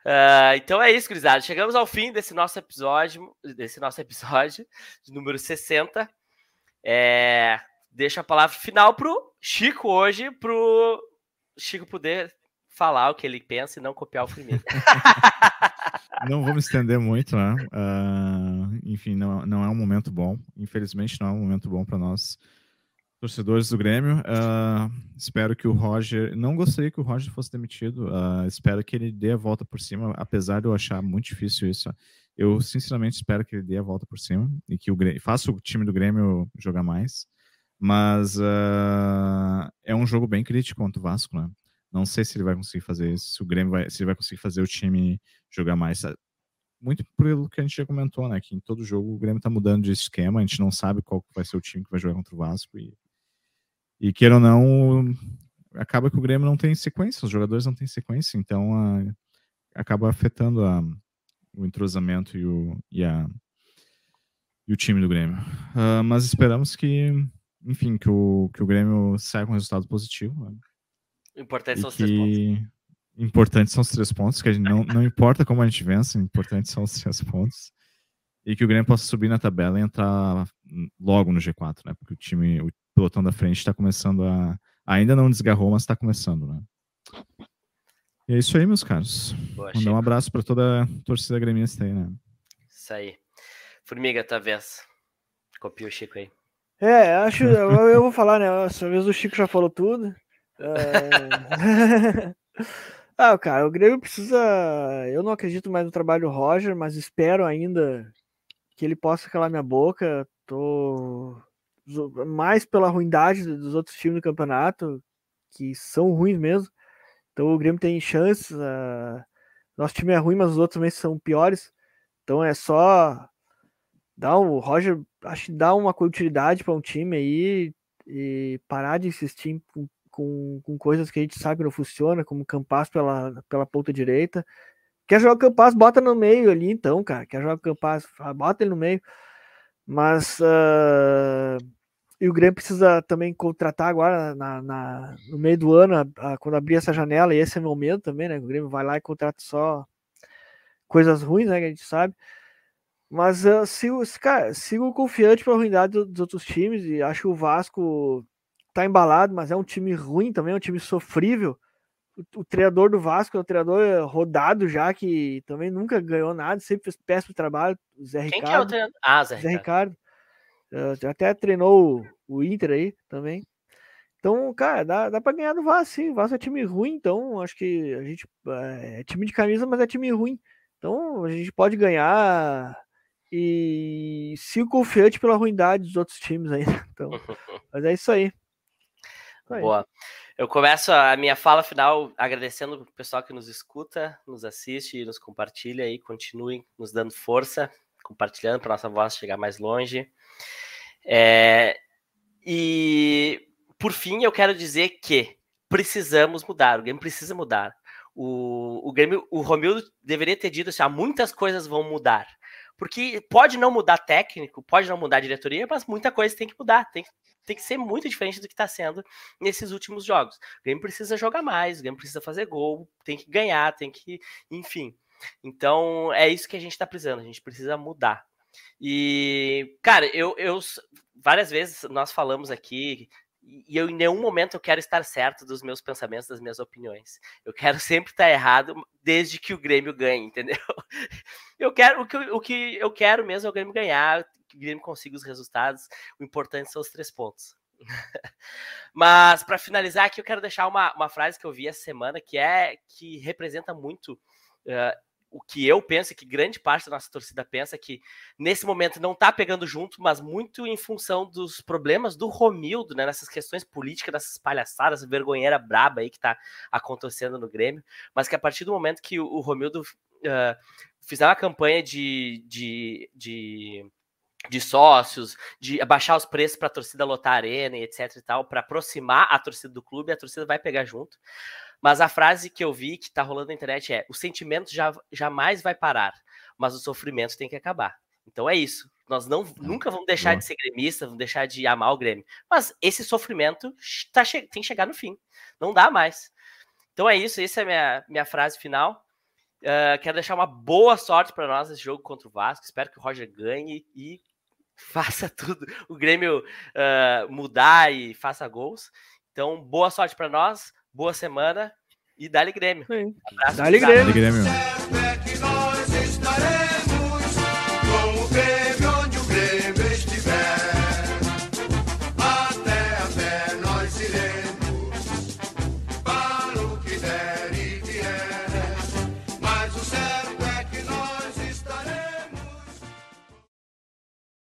Uh, então é isso, gurizada. Chegamos ao fim desse nosso episódio, desse nosso episódio de número 60. É, deixo a palavra final pro Chico hoje, pro Chico poder falar o que ele pensa e não copiar o Firmino. não vou me estender muito, né? Uh, enfim, não, não é um momento bom. Infelizmente, não é um momento bom para nós torcedores do Grêmio. Uh, espero que o Roger. Não gostaria que o Roger fosse demitido. Uh, espero que ele dê a volta por cima, apesar de eu achar muito difícil isso. Eu, sinceramente, espero que ele dê a volta por cima e que o Grêmio, faça o time do Grêmio jogar mais. Mas é um jogo bem crítico contra o Vasco, né? Não sei se ele vai conseguir fazer isso, se o Grêmio vai, se ele vai conseguir fazer o time jogar mais. Muito pelo que a gente já comentou, né? Que em todo jogo o Grêmio tá mudando de esquema, a gente não sabe qual vai ser o time que vai jogar contra o Vasco. E e queira ou não, acaba que o Grêmio não tem sequência, os jogadores não têm sequência, então a, acaba afetando a, o entrosamento e o, e, a, e o time do Grêmio. Uh, mas esperamos que, enfim, que o, que o Grêmio saia com um resultado positivo. Né? Importante são os três pontos. Importantes são os três pontos, que a gente não, não importa como a gente vence, importantes são os três pontos. E que o Grêmio possa subir na tabela e entrar logo no G4, né? Porque o time, o pelotão da frente está começando a. Ainda não desgarrou, mas está começando, né? E é isso aí, meus caros. Boa, Mandar um abraço para toda a torcida gremista aí, né? Isso aí. Formiga, tua vez. Copia o Chico aí. É, acho. eu, eu vou falar, né? Essa vez o Chico já falou tudo. É... ah, cara, o Grêmio precisa. Eu não acredito mais no trabalho do Roger, mas espero ainda que ele possa calar minha boca. Tô mais pela ruindade dos outros times do campeonato, que são ruins mesmo. Então o Grêmio tem chances. Uh... Nosso time é ruim, mas os outros também são piores. Então é só dar um, o Roger acho que dá uma continuidade para um time aí e parar de insistir com, com, coisas que a gente sabe que não funciona, como Campas pela, pela ponta direita. Quer jogar o Campas, bota no meio ali então, cara. Quer jogar o Campas, bota ele no meio. Mas uh, e o Grêmio precisa também contratar agora na, na no meio do ano, a, a, quando abrir essa janela, e esse é o momento também, né? O Grêmio vai lá e contrata só coisas ruins, né? Que a gente sabe. Mas eu sigo, cara, sigo confiante para a ruindade dos outros times e acho o Vasco tá embalado, mas é um time ruim também, é um time sofrível. O, o treinador do Vasco é um treinador rodado já, que também nunca ganhou nada, sempre fez péssimo trabalho. O Zé Quem Ricardo. que é o treinador? Ah, Zé, Zé Ricardo. Uh, até treinou o Inter aí também. Então, cara, dá, dá pra ganhar do Vasco, sim. O Vasco é time ruim, então acho que a gente é, é time de camisa, mas é time ruim. Então a gente pode ganhar e sigo confiante pela ruindade dos outros times aí. Então, mas é isso aí. Boa. Eu começo a minha fala final agradecendo o pessoal que nos escuta, nos assiste e nos compartilha aí. Continuem nos dando força, compartilhando para nossa voz chegar mais longe. É, e por fim, eu quero dizer que precisamos mudar, o Grêmio precisa mudar. O, o Grêmio, o Romildo deveria ter dito assim: ah, muitas coisas vão mudar. Porque pode não mudar técnico, pode não mudar diretoria, mas muita coisa tem que mudar, tem, tem que ser muito diferente do que está sendo nesses últimos jogos. O Grêmio precisa jogar mais, o Grêmio precisa fazer gol, tem que ganhar, tem que. Enfim. Então é isso que a gente está precisando, a gente precisa mudar. E, cara, eu, eu várias vezes nós falamos aqui e eu em nenhum momento eu quero estar certo dos meus pensamentos, das minhas opiniões. Eu quero sempre estar errado, desde que o Grêmio ganhe, entendeu? Eu quero o que, o que eu quero mesmo é o Grêmio ganhar, que o Grêmio consiga os resultados. O importante são os três pontos. Mas para finalizar aqui, eu quero deixar uma, uma frase que eu vi essa semana que é que representa muito uh, o que eu penso e que grande parte da nossa torcida pensa que nesse momento não está pegando junto, mas muito em função dos problemas do Romildo, né, nessas questões políticas, dessas palhaçadas, vergonheira braba aí que está acontecendo no Grêmio, mas que a partir do momento que o, o Romildo uh, fizer uma campanha de, de, de de sócios, de abaixar os preços para a torcida lotar a arena e etc e tal, para aproximar a torcida do clube, a torcida vai pegar junto. Mas a frase que eu vi que tá rolando na internet é: o sentimento já, jamais vai parar, mas o sofrimento tem que acabar. Então é isso. Nós não, nunca vamos deixar de ser gremista, vamos deixar de amar o Grêmio. Mas esse sofrimento tá, tem que chegar no fim. Não dá mais. Então é isso, essa é a minha, minha frase final. Uh, quero deixar uma boa sorte para nós nesse jogo contra o Vasco. Espero que o Roger ganhe e faça tudo. O Grêmio uh, mudar e faça gols. Então, boa sorte para nós boa semana e dale Grêmio. Abraço. Dale Grêmio. Dale Grêmio.